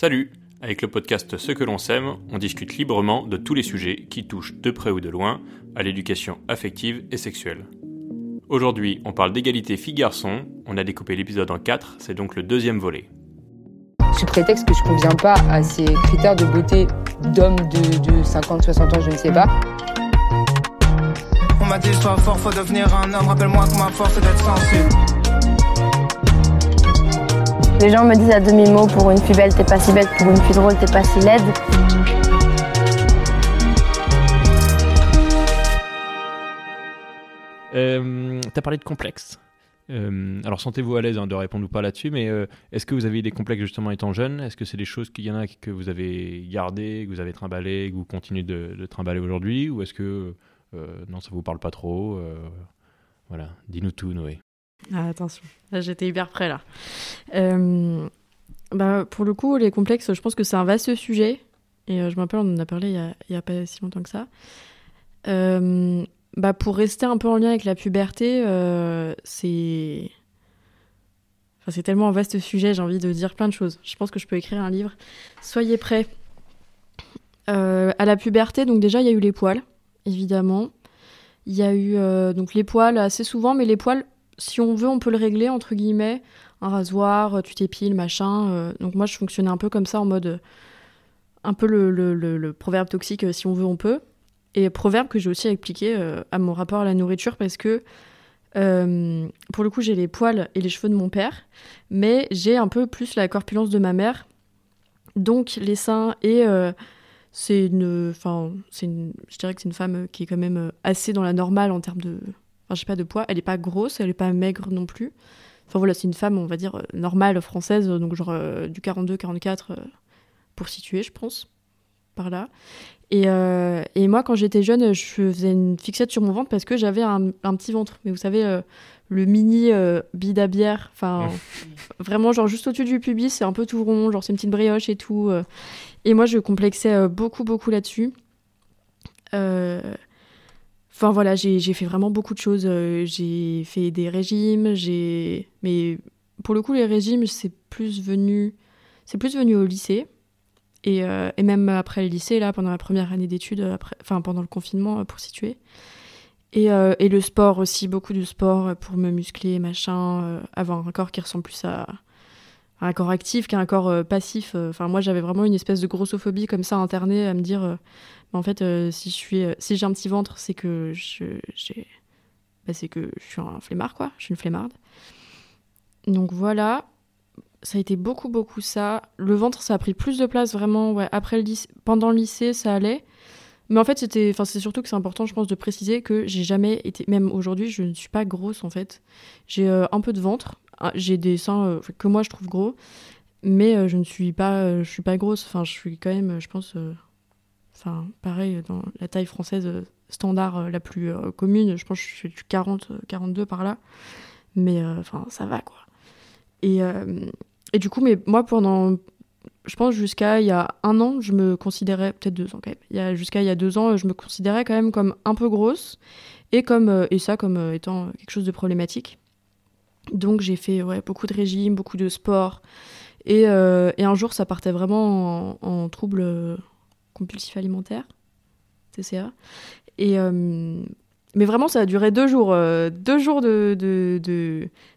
Salut Avec le podcast Ce que l'on sème, on discute librement de tous les sujets qui touchent de près ou de loin à l'éducation affective et sexuelle. Aujourd'hui, on parle d'égalité filles-garçons, on a découpé l'épisode en quatre, c'est donc le deuxième volet. Sous prétexte que je conviens pas à ces critères de beauté d'hommes de, 50-60 ans, je ne sais pas. On m'a dit sois fort, faut devenir un homme, rappelle-moi que ma force est d'être sensible. Les gens me disent à demi-mot pour une fille belle, t'es pas si belle, pour une fille drôle, t'es pas si laide. Euh, T'as parlé de complexe. Euh, alors sentez-vous à l'aise hein, de répondre ou pas là-dessus, mais euh, est-ce que vous avez des complexes justement étant jeune? Est-ce que c'est des choses qu'il y en a que vous avez gardées, que vous avez trimballées, que vous continuez de, de trimballer aujourd'hui? Ou est-ce que non, ça vous parle pas trop Voilà, dis-nous tout Noé. Ah, attention, là j'étais hyper prêt là. Euh, bah, pour le coup, les complexes, je pense que c'est un vaste sujet. Et je me rappelle, on en a parlé il n'y a, a, pas si longtemps que ça. bah, pour rester un peu en lien avec la puberté, c'est. Enfin, c'est tellement un vaste sujet, j'ai envie de dire plein de choses. Je pense que je peux écrire un livre. Soyez prêts. à la puberté, donc déjà, il y a eu les poils, évidemment. Il y a eu donc les poils assez souvent, mais les poils si on veut, on peut le régler, entre guillemets. Un rasoir, tu t'épiles, machin. Euh, donc moi, je fonctionnais un peu comme ça, en mode... Euh, un peu le, le, le, proverbe toxique, euh, si on veut, on peut. Et proverbe que j'ai aussi appliqué à mon rapport à la nourriture, parce que, pour le coup, j'ai les poils et les cheveux de mon père, mais j'ai un peu plus la corpulence de ma mère. Donc les seins et... c'est une... Enfin, je dirais que c'est une femme qui est quand même assez dans la normale en termes de Enfin, je sais pas de poids. Elle est pas grosse, elle est pas maigre non plus. Enfin voilà, c'est une femme, on va dire, euh, normale, française, donc genre euh, du 42-44 euh, pour situer, je pense, par là. Et, et moi, quand j'étais jeune, je faisais une fixette sur mon ventre parce que j'avais un, un, petit ventre. Mais vous savez, le mini bide à bière, enfin, vraiment, genre juste au-dessus du pubis, c'est un peu tout rond, genre c'est une petite brioche et tout. et moi, je complexais beaucoup, beaucoup là-dessus. Enfin voilà, j'ai fait vraiment beaucoup de choses. Euh, j'ai fait des régimes, j'ai. Mais pour le coup, les régimes, c'est plus venu, c'est plus venu au lycée. Et, euh, et, même après le lycée, là, pendant la première année d'études, enfin pendant le confinement, euh, pour situer. Et, et, le sport aussi, beaucoup de sport pour me muscler, machin, avoir un corps qui ressemble plus à, un corps actif qu'à un corps passif. Enfin, moi, j'avais vraiment une espèce de grossophobie comme ça internée à me dire en fait, euh, si je suis, euh, si j'ai un petit ventre, c'est que je, j'ai, bah, c'est que je suis un flemmard, quoi. Je suis une flemmarde. Donc voilà, ça a été beaucoup, beaucoup ça. Le ventre, ça a pris plus de place vraiment. Ouais, après le lycée, pendant le lycée, ça allait. Mais en fait, c'était, enfin, c'est surtout que c'est important, je pense, de préciser que j'ai jamais été, même aujourd'hui, je ne suis pas grosse en fait. J'ai euh, un peu de ventre, j'ai des seins que moi je trouve gros, mais je ne suis pas, je suis pas grosse. Enfin, je suis quand même, je pense Enfin, pareil, dans la taille française euh, standard euh, la plus euh, commune, je pense que je suis du 40, 42 par là. Mais enfin, ça va quoi. Et, et du coup, mais moi, pendant, je pense jusqu'à il y a un an, je me considérais, peut-être deux ans quand même, il jusqu'à il y a deux ans, je me considérais quand même comme un peu grosse et, comme, et ça comme étant quelque chose de problématique. Donc j'ai fait beaucoup de régimes, beaucoup de sport. Et, et un jour, ça partait vraiment en, en trouble compulsif alimentaire, TCA. Et, euh, mais vraiment, ça a duré deux jours. Euh, deux jours de, de,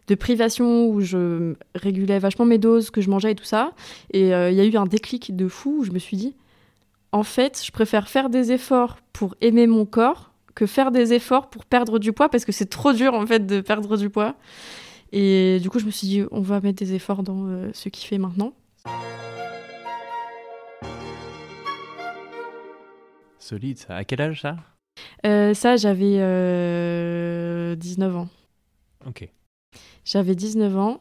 de, privation où je régulais vachement mes doses, que je mangeais et tout ça. Et euh, il y a eu un déclic de fou où je me suis dit, en fait, je préfère faire des efforts pour aimer mon corps que faire des efforts pour perdre du poids parce que c'est trop dur en fait de perdre du poids. Et du coup, je me suis dit, on va mettre des efforts dans ce qu'il fait maintenant. Solide, ça. À quel âge ça? Euh, Ça, j'avais 19 euh, ans. Ok. J'avais 19 ans.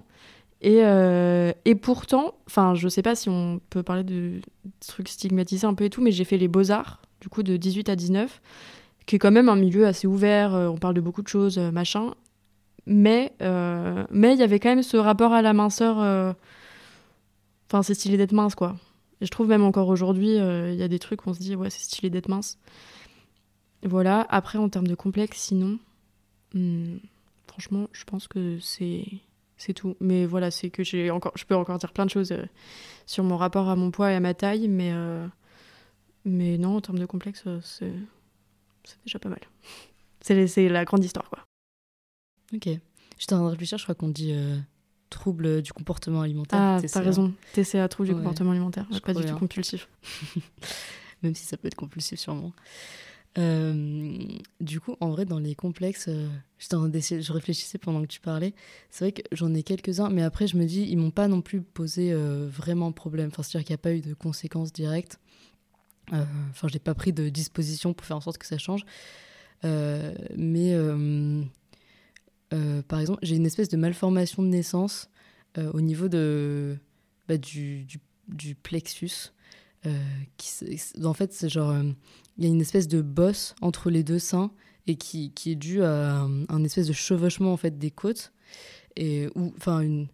Et, euh, et pourtant, enfin, je sais pas si on peut parler de trucs stigmatisés un peu et tout, mais j'ai fait les beaux-arts, du coup, de 18 à 19, qui est quand même un milieu assez ouvert, on parle de beaucoup de choses, machin. Mais mais il y avait quand même ce rapport à la minceur. Enfin, c'est stylé d'être mince, quoi. Et je trouve même encore aujourd'hui, euh, il y a des trucs où on se dit, ouais, c'est stylé d'être mince. Voilà. Après, en termes de complexe, sinon, hmm, franchement, je pense que c'est c'est tout. Mais voilà, c'est que j'ai encore, je peux encore dire plein de choses euh, sur mon rapport à mon poids et à ma taille, mais, euh, mais non, en termes de complexe, euh, c'est déjà pas mal. C'est la grande histoire, quoi. Ok. J'étais en train de réfléchir, je crois qu'on dit euh, trouble du comportement alimentaire. Ah, TCA. t'as raison. TCA, trouble du comportement alimentaire. Je pas du tout compulsif. Même si ça peut être compulsif, sûrement. Euh, du coup, en vrai, dans les complexes, euh, je réfléchissais pendant que tu parlais. C'est vrai que j'en ai quelques-uns, mais après, je me dis, ils m'ont pas non plus posé euh, vraiment problème. Enfin, c'est-à-dire qu'il n'y a pas eu de conséquences directes. Enfin, je n'ai pas pris de disposition pour faire en sorte que ça change. Mais euh, par exemple, j'ai une espèce de malformation de naissance euh, au niveau de, bah, du, du, du plexus. euh, qui, en fait, c'est genre, il y a une espèce de bosse entre les deux seins et qui, qui est due à un, un espèce de chevauchement en fait des côtes et ou une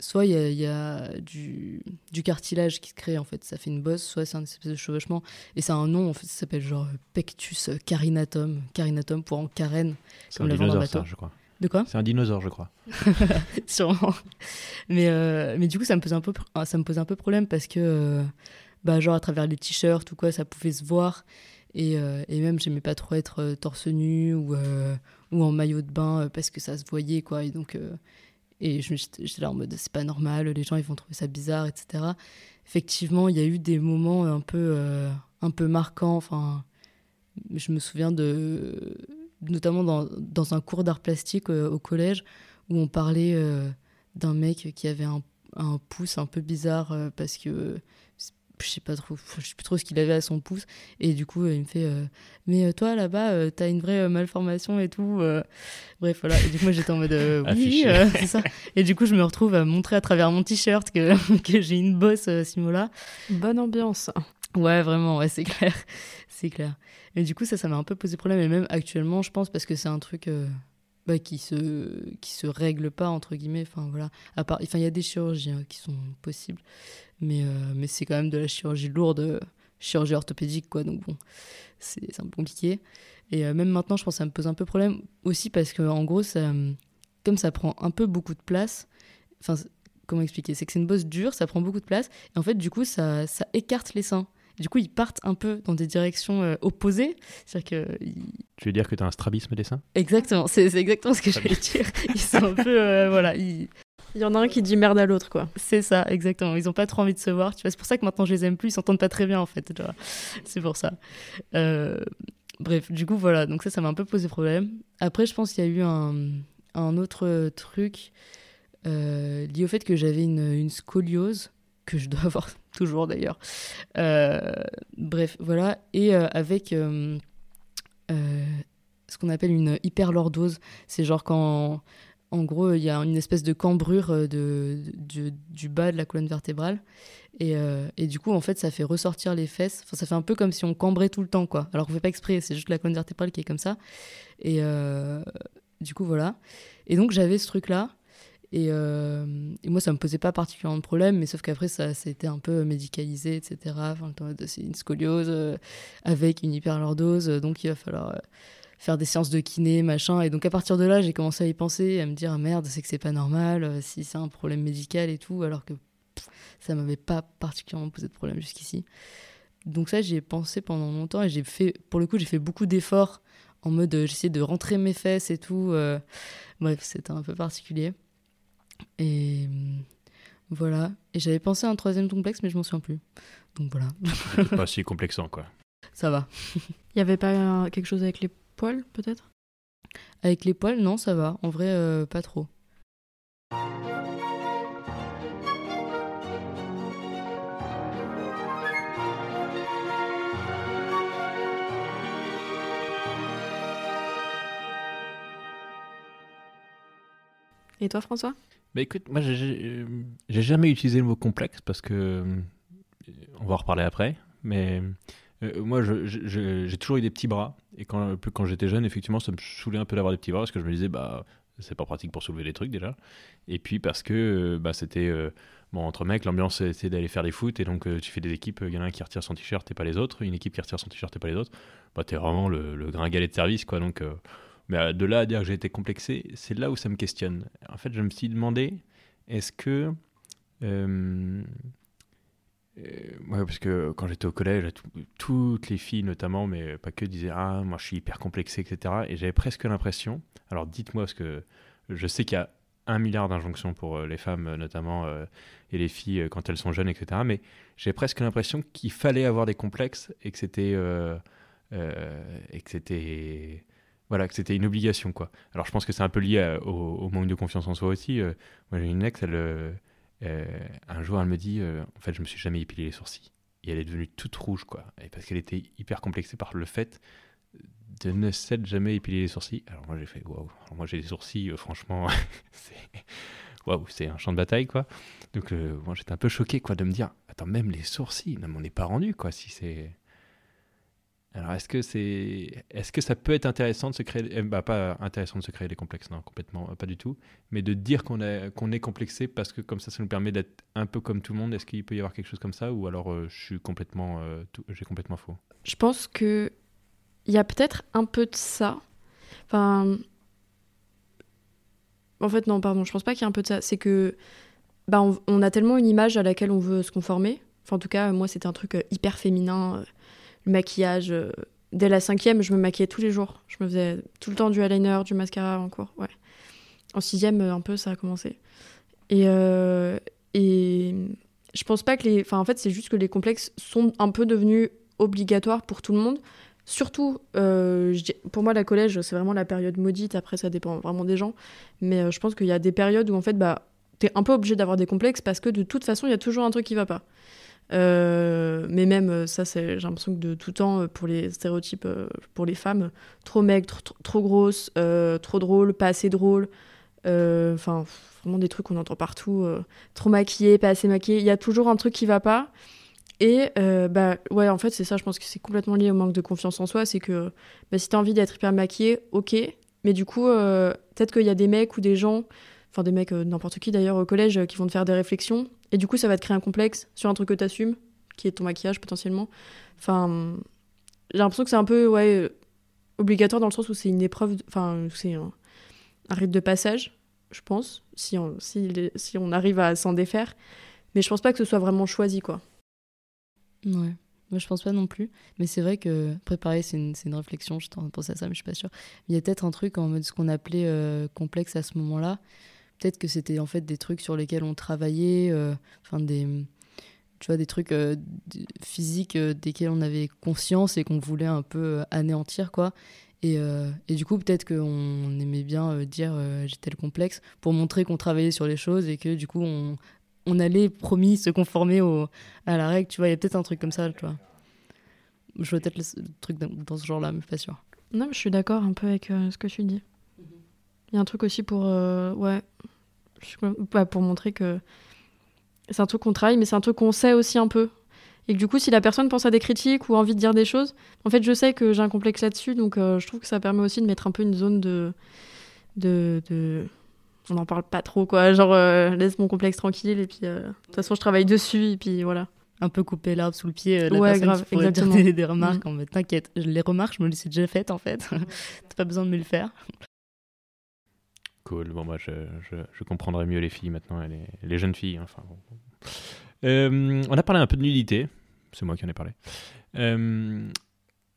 soit il y a, il y a du, du cartilage qui se crée en fait ça fait une bosse soit c'est un espèce de chevauchement et ça a un nom en fait ça s'appelle genre pectus carinatum carinatum pour en carène C'est Comme le vent d'un bateau. ça, je crois. De quoi C'est un dinosaure, je crois. sûrement. Mais, euh, mais du coup, ça me pose un peu, pr- ça me pose un peu problème parce que, euh, bah, genre, à travers les t-shirts ou quoi, ça pouvait se voir. Et, euh, et même, j'aimais pas trop être torse nu ou, ou en maillot de bain parce que ça se voyait, quoi. Et donc, et je me- j'étais là en mode, c'est pas normal, les gens, ils vont trouver ça bizarre, etc. Effectivement, il y a eu des moments un peu, un peu marquants. Enfin, je me souviens de, notamment dans, dans un cours d'art plastique euh, au collège où on parlait euh, d'un mec qui avait un, un pouce un peu bizarre euh, parce que euh, je sais pas trop je sais plus trop ce qu'il avait à son pouce. Et du coup euh, il me fait euh, mais toi là-bas euh, t'as une vraie euh, malformation et tout euh. bref voilà. Et du coup moi j'étais en mode euh, oui euh, c'est ça. Et du coup je me retrouve à montrer à travers mon t-shirt que, que j'ai une bosse euh, à ce niveau-là. Bonne ambiance. Ouais, vraiment, ouais, c'est clair. c'est clair. Et du coup, ça, ça m'a un peu posé problème. Et même actuellement, je pense, parce que c'est un truc euh, bah, qui, se, qui se règle pas, entre guillemets. Enfin, voilà. À part, enfin, il y a des chirurgies qui sont possibles. Mais, euh, mais c'est quand même de la chirurgie lourde, euh, chirurgie orthopédique, quoi. Donc bon, c'est un peu compliqué. Et même maintenant, je pense que ça me pose un peu problème aussi parce que, en gros, ça, comme ça prend un peu beaucoup de place, enfin, comment expliquer? C'est que c'est une bosse dure, ça prend beaucoup de place. Et en fait, du coup, ça, ça écarte les seins. Du coup, ils partent un peu dans des directions euh, opposées. C'est-à-dire que. ils- Tu veux dire que tu as un strabisme des seins? Exactement, c'est exactement ce que j'allais dire. Ils sont un peu. euh, voilà, ils- Il y en a un qui dit merde à l'autre, quoi. c'est ça, exactement. Ils ont pas trop envie de se voir. Tu vois, c'est pour ça que maintenant je les aime plus. Ils s'entendent pas très bien, en fait. C'est pour ça. Euh, Bref, du coup, voilà. Donc, ça, ça m'a un peu posé problème. Après, je pense qu'il y a eu un, un autre truc euh, lié au fait que j'avais une, une scoliose, que je dois avoir toujours d'ailleurs. Euh, bref, voilà. Et euh, avec euh, ce qu'on appelle une hyperlordose. C'est genre quand, en gros, il y a une espèce de cambrure de, du bas de la colonne vertébrale. Et, et du coup, en fait, ça fait ressortir les fesses. Enfin, ça fait un peu comme si on cambrait tout le temps, quoi. Alors qu'on fait pas exprès, c'est juste la colonne vertébrale qui est comme ça. Et du coup, voilà. Et donc, j'avais ce truc-là. Et, euh, et moi, ça me posait pas particulièrement de problème, mais sauf qu'après, ça, été un peu médicalisé, etc. Enfin, c'est une scoliose euh, avec une hyperlordose, euh, donc il va falloir faire des séances de kiné, machin. Et donc, à partir de là, j'ai commencé à y penser, à me dire, ah, merde, c'est que c'est pas normal, si c'est un problème médical et tout, alors que pff, ça m'avait pas particulièrement posé de problème jusqu'ici. Donc, ça, j'y ai pensé pendant longtemps et j'ai fait, pour le coup, j'ai fait beaucoup d'efforts en mode, j'essayais de rentrer mes fesses et tout. bref, c'était un peu particulier. Et hum, voilà. Et j'avais pensé à un troisième complexe, mais je m'en souviens plus. Donc voilà, C'est pas si complexant, quoi. ça va. Il y avait pas euh, quelque chose avec les poils, peut-être? Avec les poils, non, ça va. En vrai, euh, pas trop. Et toi, François? Bah écoute, moi euh, j'ai jamais utilisé le mot complexe parce que euh, on va en reparler après, mais euh, moi j'ai toujours eu des petits bras et quand quand j'étais jeune effectivement ça me saoulait un peu d'avoir des petits bras parce que je me disais bah c'est pas pratique pour soulever des trucs déjà. Et puis parce que bah c'était bon entre mecs l'ambiance c'était d'aller faire des foot et donc tu fais des équipes il y en a un qui retire son t-shirt et pas les autres une équipe qui retire son t-shirt et pas les autres. Bah t'es vraiment le, le gringalet de service quoi. Donc mais euh, de là à dire que j'ai été complexé, c'est là où ça me questionne. En fait, je me suis demandé est-ce que euh, euh, parce que quand j'étais au collège, tout- toutes les filles notamment, mais pas que, disaient Ah, moi je suis hyper complexé, etc. Et j'avais presque l'impression, alors dites-moi, parce que je sais qu'il y a un milliard d'injonctions pour euh, les femmes notamment et les filles quand elles sont jeunes, etc. Mais j'ai presque l'impression qu'il fallait avoir des complexes et que c'était. et que c'était. Voilà, que c'était une obligation, quoi. Alors je pense que c'est un peu lié à- au, manque de confiance en soi aussi. euh, moi j'ai une ex, elle. euh, euh, un jour, elle me dit euh, En fait, je me suis jamais épilé les sourcils. Et elle est devenue toute rouge, quoi. Et parce qu'elle était hyper complexée par le fait de ne s'être jamais épilé les sourcils. Alors moi, j'ai fait Waouh. Moi, j'ai des sourcils, euh, franchement, c'est. Waouh, c'est un champ de bataille, quoi. Donc, euh, moi, j'étais un peu choqué, quoi, de me dire Attends, même les sourcils, non, mais on n'est pas rendu, quoi, si c'est. Alors, est-ce que c'est, est-ce que ça peut être intéressant de se créer, eh, bah, pas intéressant de se créer des complexes, non, complètement, euh, pas du tout, mais de dire qu'on qu'on est complexé parce que comme ça, ça nous permet d'être un peu comme tout le monde. Est-ce qu'il peut y avoir quelque chose comme ça, ou alors euh, je suis complètement, euh, j'ai complètement faux? Je pense que il y a peut-être un peu de ça. Enfin, en fait non, pardon, je pense pas qu'il y a un peu de ça. C'est que bah on, on a tellement une image à laquelle on veut se conformer. Enfin, en tout cas, moi, c'était un truc hyper féminin. Le maquillage. euh, dès la cinquième, je me maquillais tous les jours. Je me faisais tout le temps du eyeliner, du mascara en cours. Ouais. En sixième, euh, un peu, ça a commencé. Et, euh, et je pense pas que les. Enfin, en fait, c'est juste que les complexes sont un peu devenus obligatoires pour tout le monde. Surtout, pour moi, la collège, c'est vraiment la période maudite. Après, ça dépend vraiment des gens. Mais je pense qu'il y a des périodes où, en fait, bah, t'es un peu obligé d'avoir des complexes parce que de toute façon, il y a toujours un truc qui va pas. Euh, mais même euh, ça, j'ai l'impression que de tout temps, euh, pour les stéréotypes, pour les femmes, trop maigre, trop, trop grosse, trop drôle, pas assez drôle. Enfin, vraiment des trucs qu'on entend partout. trop maquillée, pas assez maquillée. Il y a toujours un truc qui va pas. Et bah ouais, en fait, c'est ça, je pense que c'est complètement lié au manque de confiance en soi. C'est que bah, si t'as envie d'être hyper maquillée, ok. Mais du coup, peut-être qu'il y a des mecs ou des gens, des mecs, euh, n'importe qui d'ailleurs au collège, euh, qui vont te faire des réflexions. Et du coup, ça va te créer un complexe sur un truc que t'assumes, qui est ton maquillage potentiellement. Enfin, j'ai l'impression que c'est un peu ouais, euh, obligatoire dans le sens où c'est une épreuve, enfin, c'est un, un rite de passage, je pense, si on, si, si on arrive à s'en défaire. Mais je pense pas que ce soit vraiment choisi, quoi. Ouais. Moi, je pense pas non plus. Mais c'est vrai que, après, pareil, c'est une, une réflexion. De penser à ça, mais je suis pas sûre. Il y a peut-être un truc en mode ce qu'on appelait complexe à ce moment-là. Peut-être que c'était en fait des trucs sur lesquels on travaillait, euh, enfin des, tu vois, des trucs euh, physiques euh, desquels on avait conscience et qu'on voulait un peu anéantir, quoi. Et, et du coup, peut-être qu'on aimait bien dire j'ai tel complexe pour montrer qu'on travaillait sur les choses et que du coup, on, on allait, promis, se conformer au, à la règle. Tu vois, il y a peut-être un truc comme ça, tu vois. Je vois peut-être le, truc dans, ce genre-là, mais pas sûre. Non, je suis d'accord un peu avec ce que tu dis. Il y a un truc aussi pour, euh, ouais, bah, pour montrer que c'est un truc qu'on travaille, mais c'est un truc qu'on sait aussi un peu. Et que du coup, si la personne pense à des critiques ou a envie de dire des choses, en fait, je sais que j'ai un complexe là-dessus, donc euh, je trouve que ça permet aussi de mettre un peu une zone de. de, de... On n'en parle pas trop, quoi. Genre, euh, laisse mon complexe tranquille, et puis de toute façon, je travaille dessus, et puis voilà. Un peu couper l'arbre sous le pied, euh, la Ouais, personne grave, qui pourrait dire des, des remarques en mode t'inquiète, les remarques, je me les ai déjà faites en fait. T'as pas besoin de me le faire. Cool. Bon, moi, je, je, je comprendrai mieux les filles maintenant, et les, les jeunes filles. hein, Enfin. Euh, on a parlé un peu de nudité. C'est moi qui en ai parlé. Euh,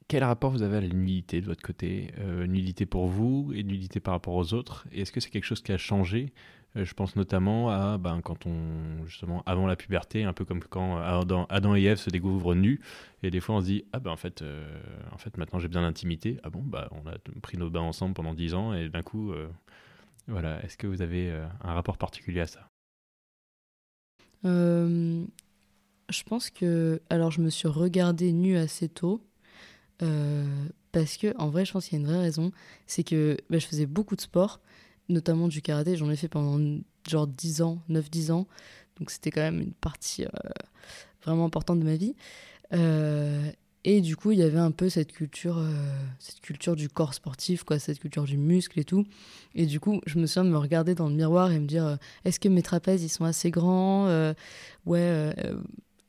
quel rapport vous avez à la nudité de votre côté? Euh, Nudité pour vous et nudité par rapport aux autres? Et Est-ce que c'est quelque chose qui a changé? Je pense notamment à ben, quand on, justement, avant la puberté, un peu comme quand Adam, et Ève se découvrent nus. Et des fois, on se dit, ah ben en fait, en fait maintenant j'ai besoin d'intimité. Ah bon, bah, on a pris nos bains ensemble pendant 10 ans et d'un coup. Voilà, est-ce que vous avez euh, un rapport particulier à ça? Euh, je pense que. Alors, je me suis regardée nue assez tôt. euh, parce que, en vrai, je pense qu'il y a une vraie raison. C'est que bah, je faisais beaucoup de sport, notamment du karaté. J'en ai fait pendant genre 10 ans, 9-10 ans. Donc, c'était quand même une partie vraiment importante de ma vie. Et du coup, il y avait un peu cette culture, euh, cette culture du corps sportif, quoi, cette culture du muscle et tout. Et du coup, je me souviens de me regarder dans le miroir et me dire euh, est-ce que mes trapèzes ils sont assez grands Euh, Ouais,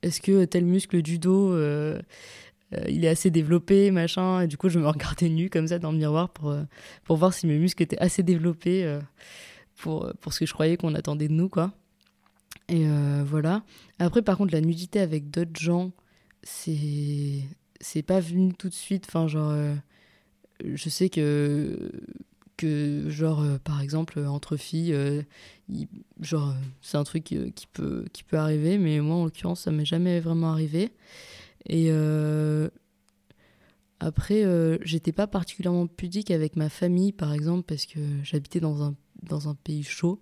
est-ce que tel muscle du dos il est assez développé, machin Et du coup, je me regardais nue comme ça dans le miroir pour, pour voir si mes muscles étaient assez développés pour, pour ce que je croyais qu'on attendait de nous, quoi. Et voilà. Après, par contre, la nudité avec d'autres gens, c'est c'est pas venu tout de suite. Enfin, genre, euh, je sais que que genre euh, par exemple entre filles, euh, genre c'est un truc qui peut qui peut arriver, mais moi en l'occurrence ça m'est jamais vraiment arrivé. Et après, j'étais pas particulièrement pudique avec ma famille, par exemple, parce que j'habitais dans un, dans un pays chaud.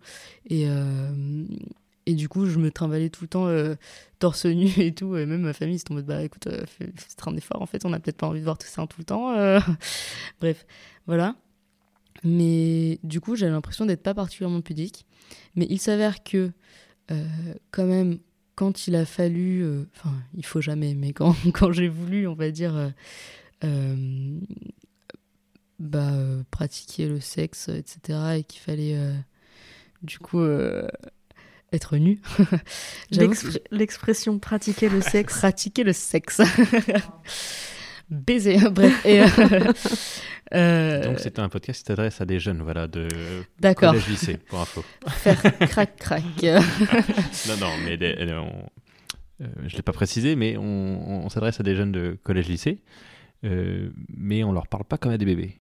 Et du coup, je me trimballais tout le temps euh, torse nu et tout. Et même ma famille, c'était en mode, bah écoute, euh, fais, fais un effort, en fait, on n'a peut-être pas envie de voir tout ça tout le temps. euh. Bref, voilà. Mais du coup, j'avais l'impression d'être pas particulièrement pudique. Mais il s'avère que, euh, quand même, quand il a fallu, enfin, il faut jamais, mais quand, quand j'ai voulu, on va dire, bah, pratiquer le sexe, etc., et qu'il fallait, du coup, être nu. L'expression pratiquer le sexe. pratiquer le sexe. Baiser, bref. Et, euh, euh, Donc c'était un podcast qui s'adresse à des jeunes, voilà, de collège lycée, pour info. faire crac crac. non, non, mais des- euh, on- euh, je l'ai pas précisé, mais on, on s'adresse à des jeunes de collège lycée, euh, mais on leur parle pas comme à des bébés.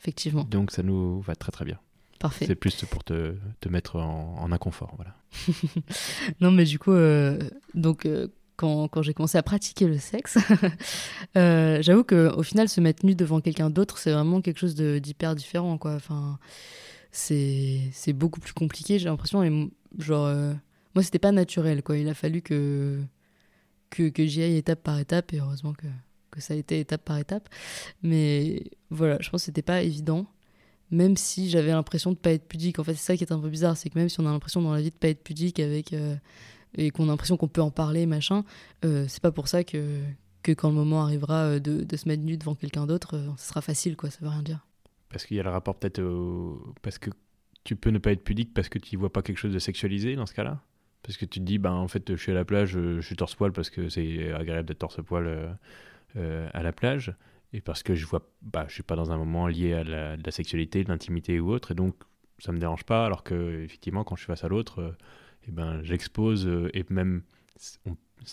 Effectivement, Donc ça nous va très très bien. Parfait. C'est plus pour te, te mettre en, en inconfort, voilà. Non, mais du coup, euh, donc euh, quand, quand j'ai commencé à pratiquer le sexe, euh, j'avoue que au final, se mettre nu devant quelqu'un d'autre, c'est vraiment quelque chose d'hyper différent, quoi. Enfin, c'est beaucoup plus compliqué, j'ai l'impression. Et genre, euh, moi, c'était pas naturel, quoi. Il a fallu que que, que j'y aille étape par étape, et heureusement que, que ça a été étape par étape. Mais voilà, je pense que c'était pas évident. Même si j'avais l'impression de pas être pudique. En fait, c'est ça qui est un peu bizarre, c'est que même si on a l'impression dans la vie de pas être pudique avec euh, et qu'on a l'impression qu'on peut en parler, machin, euh, c'est pas pour ça que, que quand le moment arrivera euh, de, se mettre nu devant quelqu'un d'autre, euh, ce sera facile, quoi, ça veut rien dire. Parce qu'il y a le rapport peut-être au... Parce que tu peux ne pas être pudique parce que tu vois pas quelque chose de sexualisé dans ce cas-là? Parce que tu te dis, ben en fait, je suis à la plage, euh, je suis torse-poil parce que c'est agréable d'être torse-poil à la plage. Et parce que je vois, bah, je suis pas dans un moment lié à la, la sexualité, de l'intimité ou autre. Et donc, ça me dérange pas. Alors que, effectivement, quand je suis face à l'autre, euh, ben, j'expose euh, et même. c'est-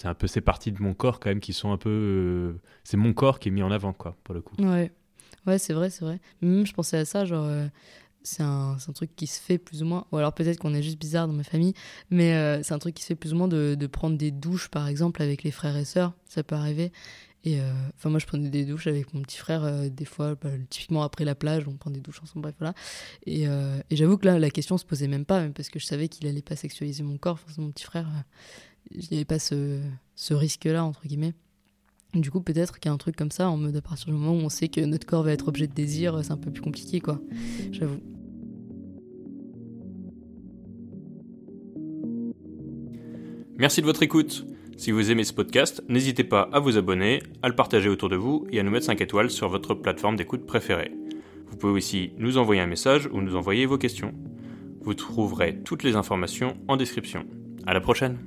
un peu ces parties de mon corps quand même qui sont un peu. euh, c'est mon corps qui est mis en avant, quoi, pour le coup. Ouais, ouais c'est vrai, c'est vrai. Même je pensais à ça, genre, euh, c'est un, un truc qui se fait plus ou moins, ou alors peut-être qu'on est juste bizarre dans ma famille, mais c'est un truc qui se fait plus ou moins de, de prendre des douches, par exemple, avec les frères et sœurs, ça peut arriver. Et euh, enfin, moi, je prenais des douches avec mon petit frère, euh, des fois, bah, typiquement après la plage, on prend des douches ensemble, bref, voilà. Et, euh, et j'avoue que là, la question se posait même pas, même parce que je savais qu'il allait pas sexualiser mon corps, enfin, mon petit frère, il n'y avait pas ce, ce risque-là, entre guillemets. Du coup, peut-être qu'il y a un truc comme ça, en mode à partir du moment où on sait que notre corps va être objet de désir, c'est un peu plus compliqué, quoi. J'avoue. Merci de votre écoute. Si vous aimez ce podcast, n'hésitez pas à vous abonner, à le partager autour de vous et à nous mettre 5 étoiles sur votre plateforme d'écoute préférée. Vous pouvez aussi nous envoyer un message ou nous envoyer vos questions. Vous trouverez toutes les informations en description. À la prochaine!